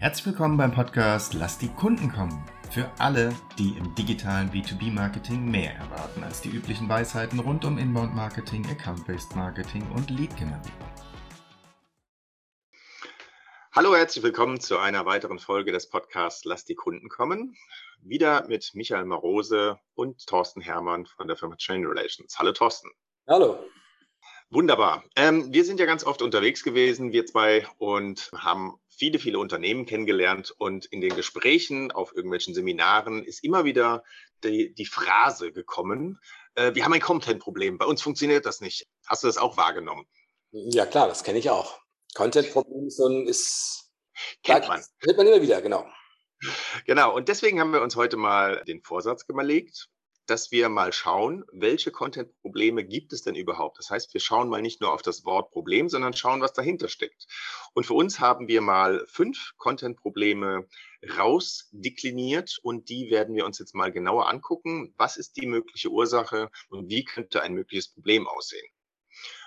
Herzlich willkommen beim Podcast Lass die Kunden kommen. Für alle, die im digitalen B2B-Marketing mehr erwarten als die üblichen Weisheiten rund um Inbound-Marketing, Account-Based Marketing und Lead-Generierung. Hallo, herzlich willkommen zu einer weiteren Folge des Podcasts Lass die Kunden kommen. Wieder mit Michael Marose und Thorsten Hermann von der Firma Chain Relations. Hallo Thorsten. Hallo. Wunderbar. Ähm, wir sind ja ganz oft unterwegs gewesen, wir zwei, und haben viele, viele Unternehmen kennengelernt und in den Gesprächen auf irgendwelchen Seminaren ist immer wieder die, die Phrase gekommen, äh, wir haben ein Content-Problem, bei uns funktioniert das nicht. Hast du das auch wahrgenommen? Ja klar, das kenne ich auch. Content-Problem ist, so ein, ist Kennt man. Hört man immer wieder, genau. Genau, und deswegen haben wir uns heute mal den Vorsatz überlegt, dass wir mal schauen, welche Content-Probleme gibt es denn überhaupt. Das heißt, wir schauen mal nicht nur auf das Wort Problem, sondern schauen, was dahinter steckt. Und für uns haben wir mal fünf Content-Probleme rausdekliniert und die werden wir uns jetzt mal genauer angucken. Was ist die mögliche Ursache und wie könnte ein mögliches Problem aussehen?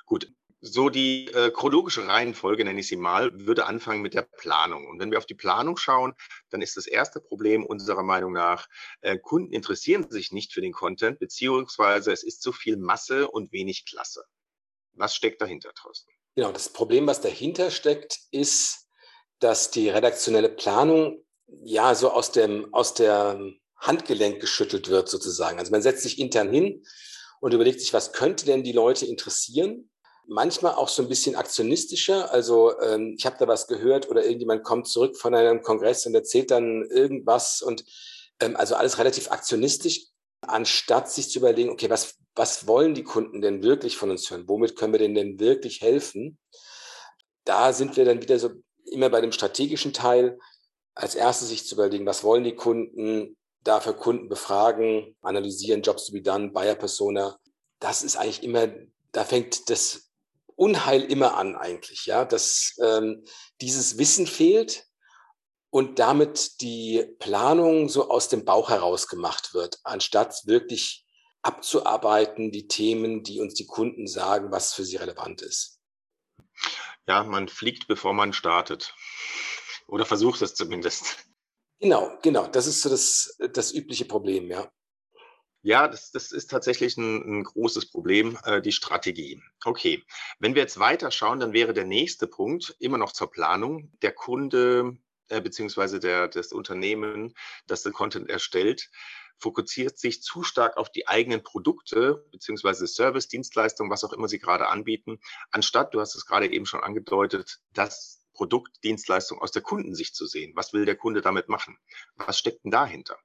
Gut, so die äh, chronologische Reihenfolge, nenne ich sie mal, würde anfangen mit der Planung. Und wenn wir auf die Planung schauen, dann ist das erste Problem unserer Meinung nach, äh, Kunden interessieren sich nicht für den Content, beziehungsweise es ist zu viel Masse und wenig Klasse. Was steckt dahinter, Thorsten? Genau, das Problem, was dahinter steckt, ist, dass die redaktionelle Planung ja so aus dem, aus der Handgelenk geschüttelt wird sozusagen. Also man setzt sich intern hin und überlegt sich, was könnte denn die Leute interessieren? Manchmal auch so ein bisschen aktionistischer. Also ähm, ich habe da was gehört oder irgendjemand kommt zurück von einem Kongress und erzählt dann irgendwas und ähm, also alles relativ aktionistisch, anstatt sich zu überlegen, okay, was, was wollen die Kunden denn wirklich von uns hören? Womit können wir denen denn wirklich helfen? Da sind wir dann wieder so immer bei dem strategischen Teil, als erstes sich zu überlegen, was wollen die Kunden, dafür Kunden befragen, analysieren, Jobs to be done, Buyer Persona. Das ist eigentlich immer, da fängt das Unheil immer an eigentlich, ja, dass ähm, dieses Wissen fehlt und damit die Planung so aus dem Bauch heraus gemacht wird, anstatt wirklich abzuarbeiten, die Themen, die uns die Kunden sagen, was für sie relevant ist. Ja, man fliegt, bevor man startet. Oder versucht es zumindest. Genau, genau. Das ist so das, das übliche Problem, ja. Ja, das, das ist tatsächlich ein, ein großes Problem, äh, die Strategie. Okay, wenn wir jetzt weiter schauen, dann wäre der nächste Punkt immer noch zur Planung. Der Kunde äh, beziehungsweise das Unternehmen, das den Content erstellt, fokussiert sich zu stark auf die eigenen Produkte beziehungsweise Service, Dienstleistung, was auch immer sie gerade anbieten, anstatt, du hast es gerade eben schon angedeutet, das Produkt, Dienstleistung aus der Kundensicht zu sehen. Was will der Kunde damit machen? Was steckt denn dahinter?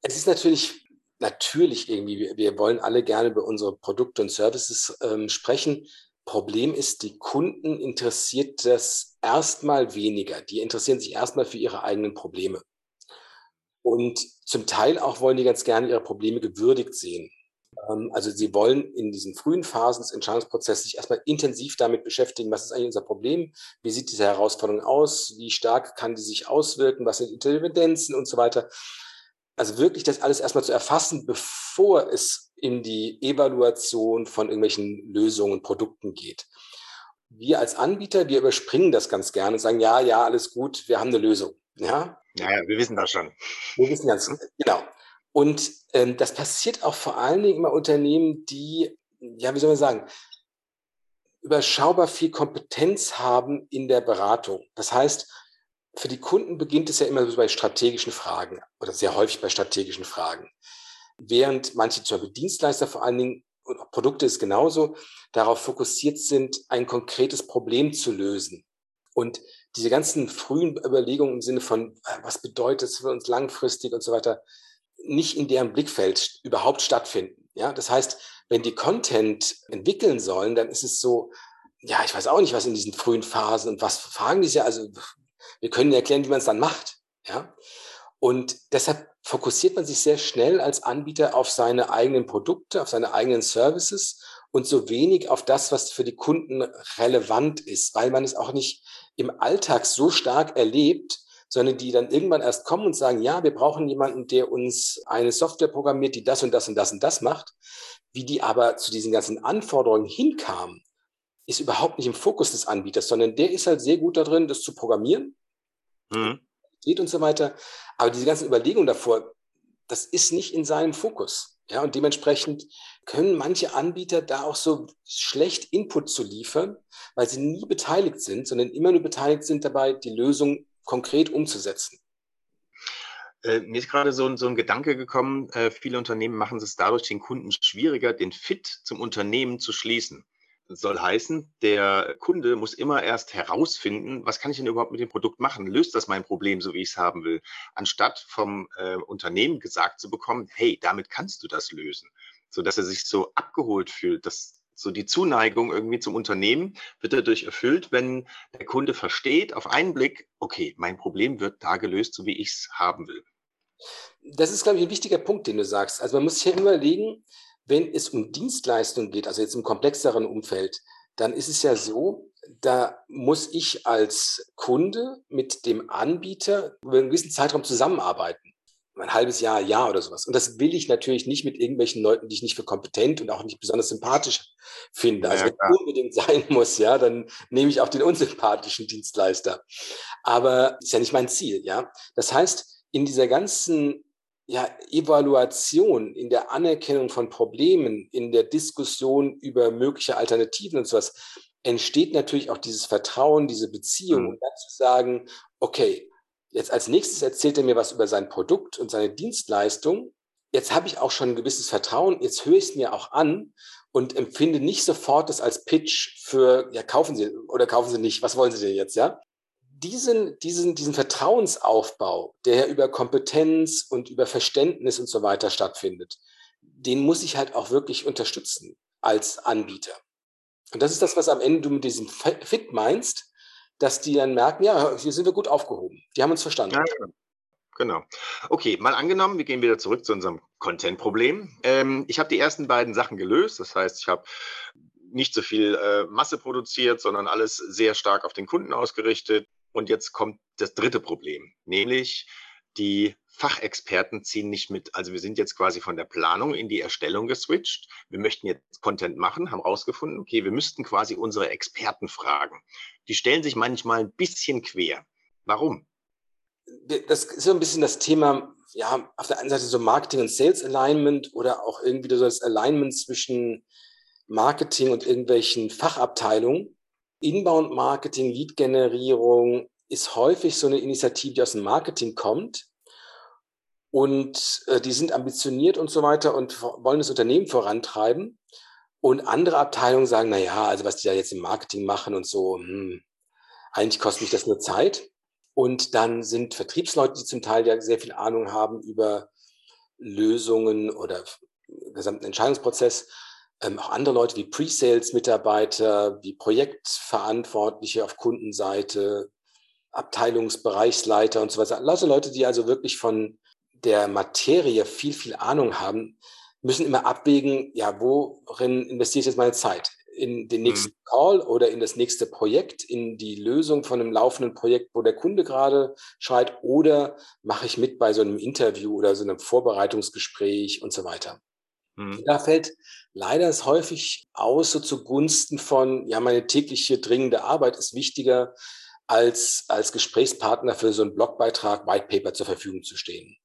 Es ist natürlich natürlich irgendwie, wir wollen alle gerne über unsere Produkte und Services ähm, sprechen. Problem ist, die Kunden interessiert das erstmal weniger. Die interessieren sich erstmal für ihre eigenen Probleme. Und zum Teil auch wollen die ganz gerne ihre Probleme gewürdigt sehen. Ähm, also sie wollen in diesen frühen Phasen des Entscheidungsprozesses sich erstmal intensiv damit beschäftigen, was ist eigentlich unser Problem, wie sieht diese Herausforderung aus, wie stark kann die sich auswirken, was sind Intervendenzen und so weiter. Also wirklich das alles erstmal zu erfassen, bevor es in die Evaluation von irgendwelchen Lösungen, Produkten geht. Wir als Anbieter, wir überspringen das ganz gerne und sagen, ja, ja, alles gut, wir haben eine Lösung. Ja, ja, ja wir wissen das schon. Wir wissen ganz genau. Und ähm, das passiert auch vor allen Dingen immer Unternehmen, die, ja, wie soll man sagen, überschaubar viel Kompetenz haben in der Beratung. Das heißt, für die Kunden beginnt es ja immer so bei strategischen Fragen oder sehr häufig bei strategischen Fragen. Während manche zum Beispiel Dienstleister vor allen Dingen und auch Produkte ist genauso, darauf fokussiert sind, ein konkretes Problem zu lösen. Und diese ganzen frühen Überlegungen im Sinne von, äh, was bedeutet es für uns langfristig und so weiter, nicht in deren Blickfeld überhaupt stattfinden. Ja, das heißt, wenn die Content entwickeln sollen, dann ist es so, ja, ich weiß auch nicht, was in diesen frühen Phasen und was fragen die ja, also wir können erklären, wie man es dann macht. Ja? Und deshalb fokussiert man sich sehr schnell als Anbieter auf seine eigenen Produkte, auf seine eigenen Services und so wenig auf das, was für die Kunden relevant ist, weil man es auch nicht im Alltag so stark erlebt, sondern die dann irgendwann erst kommen und sagen, ja, wir brauchen jemanden, der uns eine Software programmiert, die das und das und das und das macht. Wie die aber zu diesen ganzen Anforderungen hinkamen, ist überhaupt nicht im Fokus des Anbieters, sondern der ist halt sehr gut darin, das zu programmieren Mhm. Und so weiter. Aber diese ganzen Überlegungen davor, das ist nicht in seinem Fokus. Ja, und dementsprechend können manche Anbieter da auch so schlecht Input zu liefern, weil sie nie beteiligt sind, sondern immer nur beteiligt sind dabei, die Lösung konkret umzusetzen. Äh, mir ist gerade so ein, so ein Gedanke gekommen, äh, viele Unternehmen machen es dadurch den Kunden schwieriger, den Fit zum Unternehmen zu schließen. Soll heißen, der Kunde muss immer erst herausfinden, was kann ich denn überhaupt mit dem Produkt machen? Löst das mein Problem, so wie ich es haben will? Anstatt vom äh, Unternehmen gesagt zu bekommen, hey, damit kannst du das lösen, sodass er sich so abgeholt fühlt, dass so die Zuneigung irgendwie zum Unternehmen wird dadurch erfüllt, wenn der Kunde versteht auf einen Blick, okay, mein Problem wird da gelöst, so wie ich es haben will. Das ist, glaube ich, ein wichtiger Punkt, den du sagst. Also man muss sich ja immer überlegen, wenn es um Dienstleistungen geht, also jetzt im komplexeren Umfeld, dann ist es ja so, da muss ich als Kunde mit dem Anbieter über einen gewissen Zeitraum zusammenarbeiten. Ein halbes Jahr, Jahr oder sowas. Und das will ich natürlich nicht mit irgendwelchen Leuten, die ich nicht für kompetent und auch nicht besonders sympathisch finde. Also ja, wenn es unbedingt sein muss, ja, dann nehme ich auch den unsympathischen Dienstleister. Aber ist ja nicht mein Ziel, ja. Das heißt, in dieser ganzen ja, Evaluation, in der Anerkennung von Problemen, in der Diskussion über mögliche Alternativen und sowas, entsteht natürlich auch dieses Vertrauen, diese Beziehung mhm. und dann zu sagen, okay, jetzt als nächstes erzählt er mir was über sein Produkt und seine Dienstleistung. Jetzt habe ich auch schon ein gewisses Vertrauen, jetzt höre ich es mir auch an und empfinde nicht sofort das als Pitch für, ja, kaufen Sie oder kaufen Sie nicht, was wollen Sie denn jetzt, ja? Diesen, diesen, diesen Vertrauensaufbau, der über Kompetenz und über Verständnis und so weiter stattfindet, den muss ich halt auch wirklich unterstützen als Anbieter. Und das ist das, was am Ende du mit diesem Fit meinst, dass die dann merken, ja, hier sind wir gut aufgehoben. Die haben uns verstanden. Ja, genau. genau. Okay, mal angenommen, wir gehen wieder zurück zu unserem Content-Problem. Ähm, ich habe die ersten beiden Sachen gelöst. Das heißt, ich habe nicht so viel äh, Masse produziert, sondern alles sehr stark auf den Kunden ausgerichtet. Und jetzt kommt das dritte Problem, nämlich die Fachexperten ziehen nicht mit. Also wir sind jetzt quasi von der Planung in die Erstellung geswitcht. Wir möchten jetzt Content machen, haben rausgefunden, okay, wir müssten quasi unsere Experten fragen. Die stellen sich manchmal ein bisschen quer. Warum? Das ist so ein bisschen das Thema, ja, auf der einen Seite so Marketing und Sales Alignment oder auch irgendwie so das Alignment zwischen Marketing und irgendwelchen Fachabteilungen. Inbound-Marketing, Lead-Generierung ist häufig so eine Initiative, die aus dem Marketing kommt. Und äh, die sind ambitioniert und so weiter und wollen das Unternehmen vorantreiben. Und andere Abteilungen sagen, na ja, also was die da jetzt im Marketing machen und so, hm, eigentlich kostet mich das nur Zeit. Und dann sind Vertriebsleute, die zum Teil ja sehr viel Ahnung haben über Lösungen oder gesamten Entscheidungsprozess, ähm, auch andere Leute wie Pre-Sales-Mitarbeiter, wie Projektverantwortliche auf Kundenseite, Abteilungsbereichsleiter und so weiter. Also Leute, die also wirklich von der Materie viel, viel Ahnung haben, müssen immer abwägen, ja, worin investiere ich jetzt meine Zeit? In den nächsten mhm. Call oder in das nächste Projekt, in die Lösung von einem laufenden Projekt, wo der Kunde gerade schreit, oder mache ich mit bei so einem Interview oder so einem Vorbereitungsgespräch und so weiter. Mhm. Da fällt leider es häufig aus, so zugunsten von, ja, meine tägliche dringende Arbeit ist wichtiger, als als Gesprächspartner für so einen Blogbeitrag, White Paper zur Verfügung zu stehen.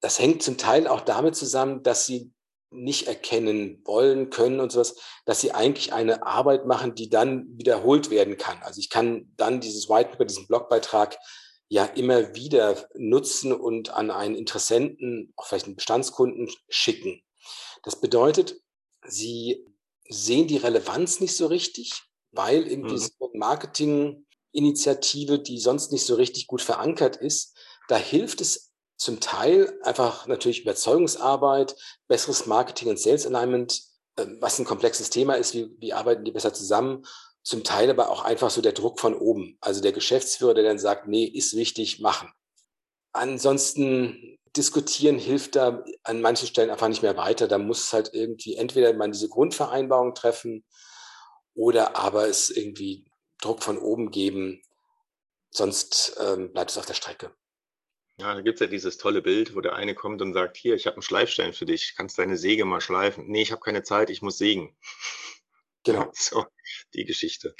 Das hängt zum Teil auch damit zusammen, dass sie nicht erkennen wollen, können und sowas, dass sie eigentlich eine Arbeit machen, die dann wiederholt werden kann. Also ich kann dann dieses White Paper, diesen Blogbeitrag ja immer wieder nutzen und an einen Interessenten, auch vielleicht einen Bestandskunden schicken. Das bedeutet, sie sehen die Relevanz nicht so richtig, weil irgendwie mhm. so eine Marketinginitiative, die sonst nicht so richtig gut verankert ist, da hilft es zum Teil einfach natürlich Überzeugungsarbeit, besseres Marketing und Sales Alignment, ähm, was ein komplexes Thema ist, wie, wie arbeiten die besser zusammen, zum Teil aber auch einfach so der Druck von oben. Also der Geschäftsführer, der dann sagt, nee, ist wichtig, machen. Ansonsten diskutieren hilft da an manchen Stellen einfach nicht mehr weiter. Da muss halt irgendwie entweder man diese Grundvereinbarung treffen oder aber es irgendwie Druck von oben geben. Sonst ähm, bleibt es auf der Strecke. Ja, da gibt es ja dieses tolle Bild, wo der eine kommt und sagt, hier, ich habe einen Schleifstein für dich, kannst deine Säge mal schleifen. Nee, ich habe keine Zeit, ich muss sägen. Genau. So, die Geschichte.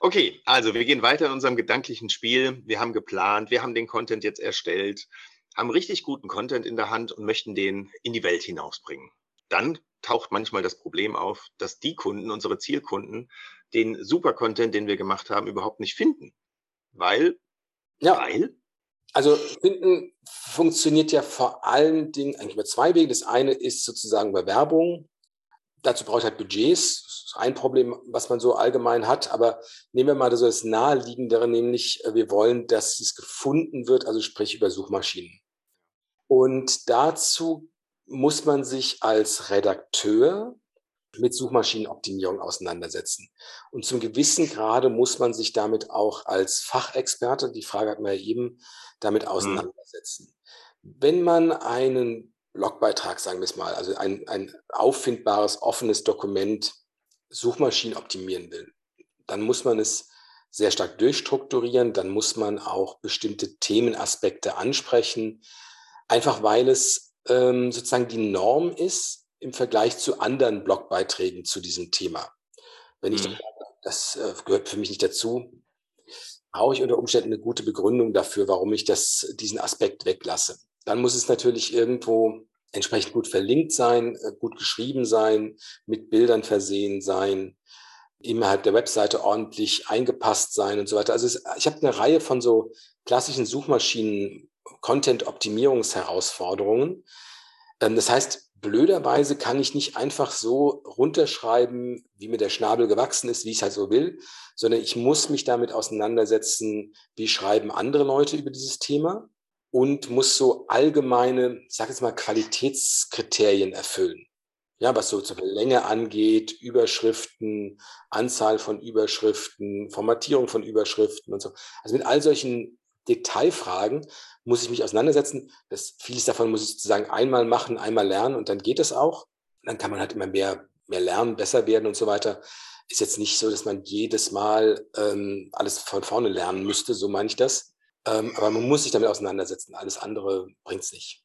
Okay, also wir gehen weiter in unserem gedanklichen Spiel. Wir haben geplant, wir haben den Content jetzt erstellt, haben richtig guten Content in der Hand und möchten den in die Welt hinausbringen. Dann taucht manchmal das Problem auf, dass die Kunden, unsere Zielkunden, den Super-Content, den wir gemacht haben, überhaupt nicht finden. Weil, ja. weil also Finden funktioniert ja vor allen Dingen eigentlich über zwei Wege. Das eine ist sozusagen Bewerbung. Dazu braucht halt Budgets. Das ist ein Problem, was man so allgemein hat. Aber nehmen wir mal so das Naheliegendere, nämlich äh, wir wollen, dass es gefunden wird, also sprich über Suchmaschinen. Und dazu muss man sich als Redakteur mit Suchmaschinenoptimierung auseinandersetzen. Und zum gewissen Grade muss man sich damit auch als Fachexperte, die Frage hat man ja eben, damit mhm. auseinandersetzen. Mhm. Wenn man einen Blogbeitrag, sagen wir es mal, also ein, ein auffindbares, offenes Dokument Suchmaschinen optimieren will, dann muss man es sehr stark durchstrukturieren, dann muss man auch bestimmte Themenaspekte ansprechen, einfach weil es ähm, sozusagen die Norm ist im Vergleich zu anderen Blogbeiträgen zu diesem Thema. Wenn ich mhm. das äh, gehört für mich nicht dazu, brauche ich unter Umständen eine gute Begründung dafür, warum ich das, diesen Aspekt weglasse. Dann muss es natürlich irgendwo entsprechend gut verlinkt sein, äh, gut geschrieben sein, mit Bildern versehen sein, innerhalb der Webseite ordentlich eingepasst sein und so weiter. Also es, ich habe eine Reihe von so klassischen Suchmaschinen Content-Optimierungsherausforderungen. Ähm, das heißt, blöderweise kann ich nicht einfach so runterschreiben, wie mir der Schnabel gewachsen ist, wie ich es halt so will, sondern ich muss mich damit auseinandersetzen, wie schreiben andere Leute über dieses Thema und muss so allgemeine, ich sage jetzt mal, Qualitätskriterien erfüllen. Ja, was so zur Länge angeht, Überschriften, Anzahl von Überschriften, Formatierung von Überschriften und so. Also mit all solchen Detailfragen muss ich mich auseinandersetzen. Das, vieles davon muss ich sozusagen einmal machen, einmal lernen und dann geht es auch. Dann kann man halt immer mehr, mehr lernen, besser werden und so weiter. Ist jetzt nicht so, dass man jedes Mal ähm, alles von vorne lernen müsste, so meine ich das. Ähm, aber man muss sich damit auseinandersetzen. Alles andere bringt es nicht.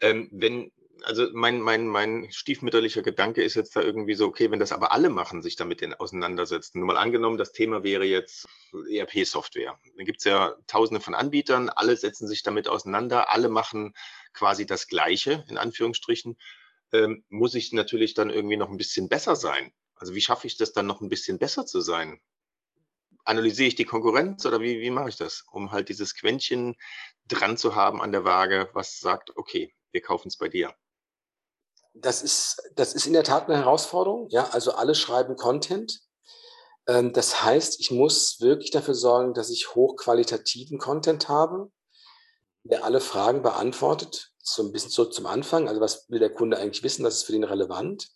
Ähm, wenn, also mein, mein, mein stiefmütterlicher Gedanke ist jetzt da irgendwie so, okay, wenn das aber alle machen, sich damit auseinandersetzen. Nur mal angenommen, das Thema wäre jetzt ERP-Software. Da gibt es ja tausende von Anbietern, alle setzen sich damit auseinander, alle machen quasi das Gleiche, in Anführungsstrichen. Ähm, muss ich natürlich dann irgendwie noch ein bisschen besser sein? Also wie schaffe ich das dann noch ein bisschen besser zu sein? Analysiere ich die Konkurrenz oder wie, wie mache ich das, um halt dieses Quäntchen dran zu haben an der Waage, was sagt, okay, wir kaufen es bei dir? Das ist, das ist in der Tat eine Herausforderung. Ja, also alle schreiben Content. Ähm, das heißt, ich muss wirklich dafür sorgen, dass ich hochqualitativen Content habe, der alle Fragen beantwortet. So ein bisschen zurück zum Anfang. Also was will der Kunde eigentlich wissen? Was ist für ihn relevant?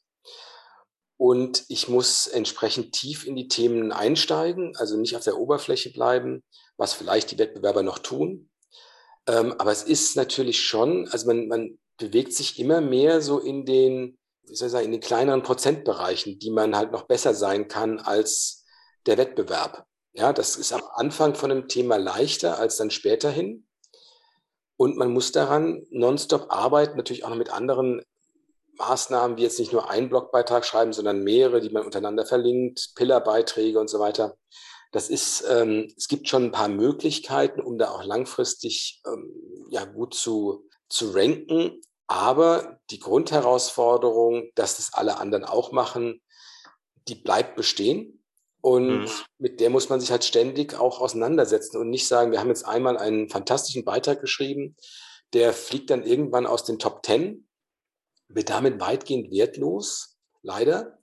Und ich muss entsprechend tief in die Themen einsteigen, also nicht auf der Oberfläche bleiben, was vielleicht die Wettbewerber noch tun. Ähm, aber es ist natürlich schon, also man, man bewegt sich immer mehr so in den, wie soll ich sagen, in den kleineren Prozentbereichen, die man halt noch besser sein kann als der Wettbewerb. Ja, das ist am Anfang von einem Thema leichter als dann später hin. Und man muss daran nonstop arbeiten, natürlich auch noch mit anderen Maßnahmen, wie jetzt nicht nur einen Blogbeitrag schreiben, sondern mehrere, die man untereinander verlinkt, Pillarbeiträge und so weiter. Das ist, ähm, es gibt schon ein paar Möglichkeiten, um da auch langfristig ähm, ja, gut zu, zu ranken. Aber die Grundherausforderung, dass das alle anderen auch machen, die bleibt bestehen. Und mhm. mit der muss man sich halt ständig auch auseinandersetzen und nicht sagen, wir haben jetzt einmal einen fantastischen Beitrag geschrieben, der fliegt dann irgendwann aus den Top Ten, wird damit weitgehend wertlos, leider.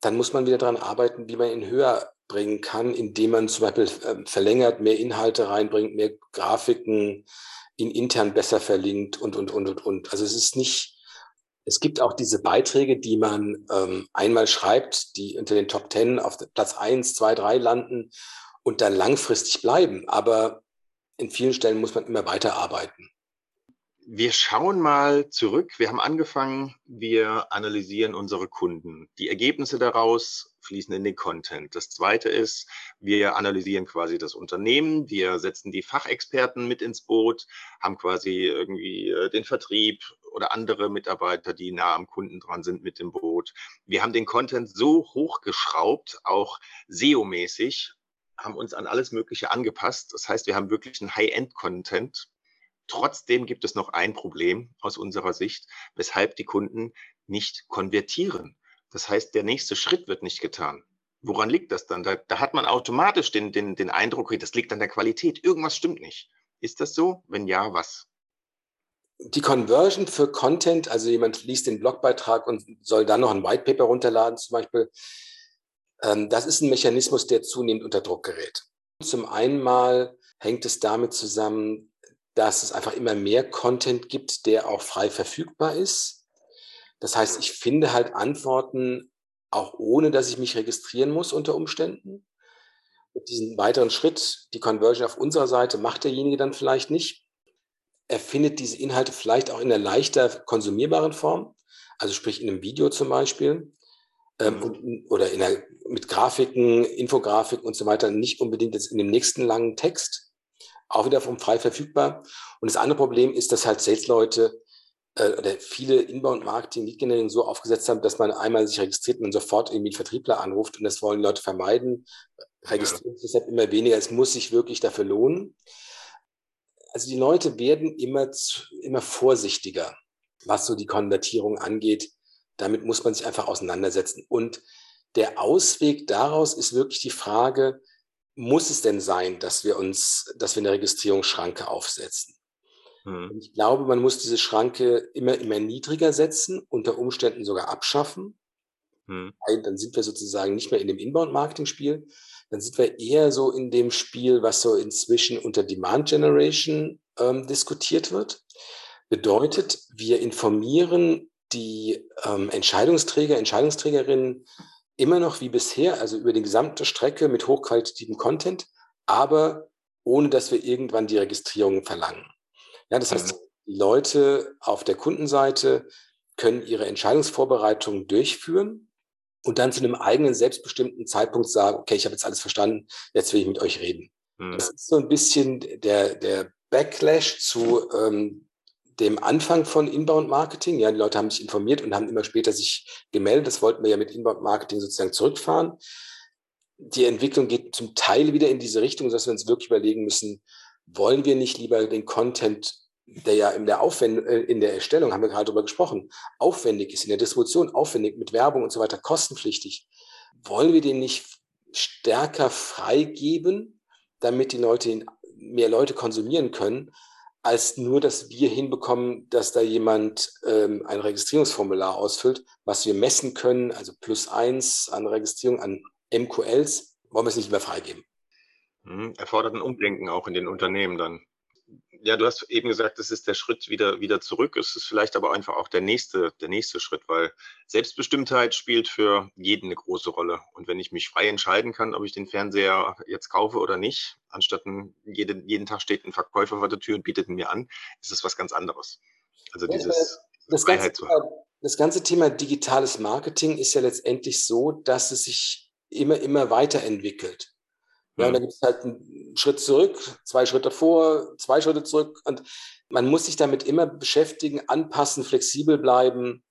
Dann muss man wieder daran arbeiten, wie man ihn höher bringen kann, indem man zum Beispiel ähm, verlängert, mehr Inhalte reinbringt, mehr Grafiken, ihn intern besser verlinkt und, und, und, und, und. Also es ist nicht, es gibt auch diese Beiträge, die man ähm, einmal schreibt, die unter den Top Ten auf Platz eins, zwei, drei landen und dann langfristig bleiben. Aber in vielen Stellen muss man immer weiterarbeiten. Wir schauen mal zurück. Wir haben angefangen, wir analysieren unsere Kunden. Die Ergebnisse daraus fließen in den Content. Das zweite ist, wir analysieren quasi das Unternehmen. Wir setzen die Fachexperten mit ins Boot, haben quasi irgendwie äh, den Vertrieb oder andere Mitarbeiter, die nah am Kunden dran sind mit dem Boot. Wir haben den Content so hochgeschraubt, auch SEO-mäßig, haben uns an alles Mögliche angepasst. Das heißt, wir haben wirklich einen High-End-Content. Trotzdem gibt es noch ein Problem aus unserer Sicht, weshalb die Kunden nicht konvertieren. Das heißt, der nächste Schritt wird nicht getan. Woran liegt das dann? Da, da hat man automatisch den, den, den Eindruck, das liegt an der Qualität. Irgendwas stimmt nicht. Ist das so? Wenn ja, was? Die Conversion für Content, also jemand liest den Blogbeitrag und soll dann noch ein White Paper runterladen zum Beispiel, ähm, das ist ein Mechanismus, der zunehmend unter Druck gerät. Zum einen mal hängt es damit zusammen, dass es einfach immer mehr Content gibt, der auch frei verfügbar ist. Das heißt, ich finde halt Antworten auch ohne, dass ich mich registrieren muss unter Umständen. Mit diesem weiteren Schritt, die Conversion auf unserer Seite macht derjenige dann vielleicht nicht. Er findet diese Inhalte vielleicht auch in einer leichter konsumierbaren Form, also sprich in einem Video zum Beispiel ähm, mhm. und, oder in einer, mit Grafiken, Infografik und so weiter, nicht unbedingt jetzt in dem nächsten langen Text, auch wieder vom frei verfügbar. Und das andere Problem ist, dass halt Sales-Leute äh, oder viele Inbound-Marketing, Lead-Generierung so aufgesetzt haben, dass man einmal sich registriert und sofort irgendwie einen Vertriebler anruft und das wollen Leute vermeiden. Registrieren sich deshalb immer weniger. Es muss sich wirklich dafür lohnen. Also die Leute werden immer, immer vorsichtiger, was so die Konvertierung angeht. Damit muss man sich einfach auseinandersetzen. Und der Ausweg daraus ist wirklich die Frage, muss es denn sein, dass wir uns, dass wir eine Registrierungsschranke aufsetzen? Mhm. Ich glaube, man muss diese Schranke immer, immer niedriger setzen, unter Umständen sogar abschaffen. Mhm. Dann sind wir sozusagen nicht mehr in dem Inbound-Marketing-Spiel. Dann sind wir eher so in dem Spiel, was so inzwischen unter Demand Generation ähm, diskutiert wird. Bedeutet, wir informieren die ähm, Entscheidungsträger, Entscheidungsträgerinnen immer noch wie bisher, also über die gesamte Strecke mit hochqualitativem Content, aber ohne dass wir irgendwann die Registrierung verlangen. Ja, das heißt, mhm. die Leute auf der Kundenseite können ihre Entscheidungsvorbereitung durchführen und dann zu einem eigenen selbstbestimmten Zeitpunkt sagen, okay, ich habe jetzt alles verstanden, jetzt will ich mit euch reden. Mhm. Das ist so ein bisschen der, der Backlash zu ähm, dem Anfang von Inbound Marketing. Ja, die Leute haben sich informiert und haben immer später sich gemeldet. Das wollten wir ja mit Inbound Marketing sozusagen zurückfahren. Die Entwicklung geht zum Teil wieder in diese Richtung, dass wir uns wirklich überlegen müssen, wollen wir nicht lieber den Content der ja in der, Aufwend äh, in der Erstellung, haben wir gerade darüber gesprochen, aufwendig ist, in der Distribution aufwendig, mit Werbung und so weiter, kostenpflichtig. Wollen wir den nicht stärker freigeben, damit die Leute mehr Leute konsumieren können, als nur, dass wir hinbekommen, dass da jemand ähm, ein Registrierungsformular ausfüllt, was wir messen können, also plus eins an Registrierung, an MQLs, wollen wir es nicht mehr freigeben. Mhm, erfordert ein Umdenken auch in den Unternehmen dann ja, du hast eben gesagt, das ist der Schritt wieder, wieder zurück. Es ist vielleicht aber einfach auch der nächste, der nächste Schritt, weil Selbstbestimmtheit spielt für jeden eine große Rolle. Und wenn ich mich frei entscheiden kann, ob ich den Fernseher jetzt kaufe oder nicht, anstatt ein, jeden, jeden Tag steht ein Verkäufer vor der Tür und bietet ihn mir an, ist es was ganz anderes. Also dieses das Freiheit ganze, zu haben. Das ganze Thema digitales Marketing ist ja letztendlich so, dass es sich immer, immer weiterentwickelt. Ja, und da gibt es halt einen Schritt zurück, zwei Schritte vor, zwei Schritte zurück. Und man muss sich damit immer beschäftigen, anpassen, flexibel bleiben,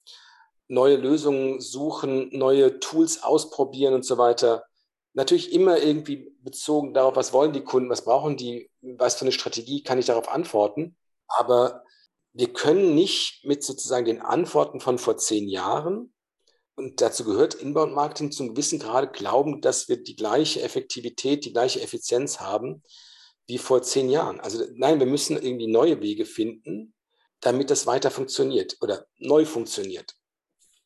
neue Lösungen suchen, neue Tools ausprobieren und so weiter. Natürlich immer irgendwie bezogen darauf, was wollen die Kunden, was brauchen die, was für eine Strategie kann ich darauf antworten. Aber wir können nicht mit sozusagen den Antworten von vor zehn Jahren und dazu gehört Inbound-Marketing zum gewissen Grade glauben, dass wir die gleiche Effektivität, die gleiche Effizienz haben wie vor zehn Jahren. Also nein, wir müssen irgendwie neue Wege finden, damit das weiter funktioniert oder neu funktioniert.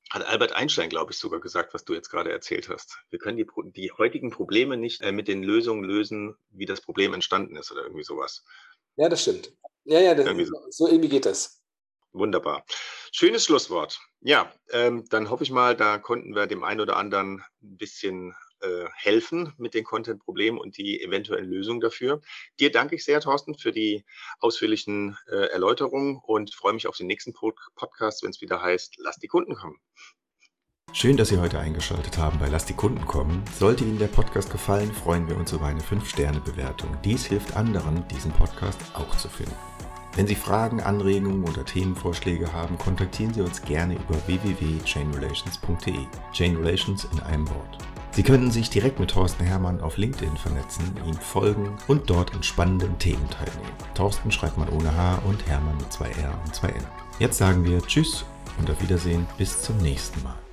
Hat Albert Einstein, glaube ich, sogar gesagt, was du jetzt gerade erzählt hast. Wir können die, die heutigen Probleme nicht äh, mit den Lösungen lösen, wie das Problem entstanden ist oder irgendwie sowas. Ja, das stimmt. Ja, ja, das, irgendwie so. so irgendwie geht das. Wunderbar. Schönes Schlusswort. Ja, ähm, dann hoffe ich mal, da konnten wir dem einen oder anderen ein bisschen äh, helfen mit den Content-Problemen und die eventuellen Lösungen dafür. Dir danke ich sehr, Thorsten, für die ausführlichen äh, Erläuterungen und freue mich auf den nächsten Pod Podcast, wenn es wieder heißt, lass die Kunden kommen. Schön, dass Sie heute eingeschaltet haben bei Lass die Kunden kommen. Sollte Ihnen der Podcast gefallen, freuen wir uns über eine 5-Sterne-Bewertung. Dies hilft anderen, diesen Podcast auch zu finden. Wenn Sie Fragen, Anregungen oder Themenvorschläge haben, kontaktieren Sie uns gerne über www.chainrelations.de. Chain Relations in einem Wort. Sie könnten sich direkt mit Thorsten Hermann auf LinkedIn vernetzen, ihm folgen und dort an spannenden Themen teilnehmen. Thorsten schreibt man ohne H und Hermann mit zwei R und zwei N. Jetzt sagen wir Tschüss und auf Wiedersehen bis zum nächsten Mal.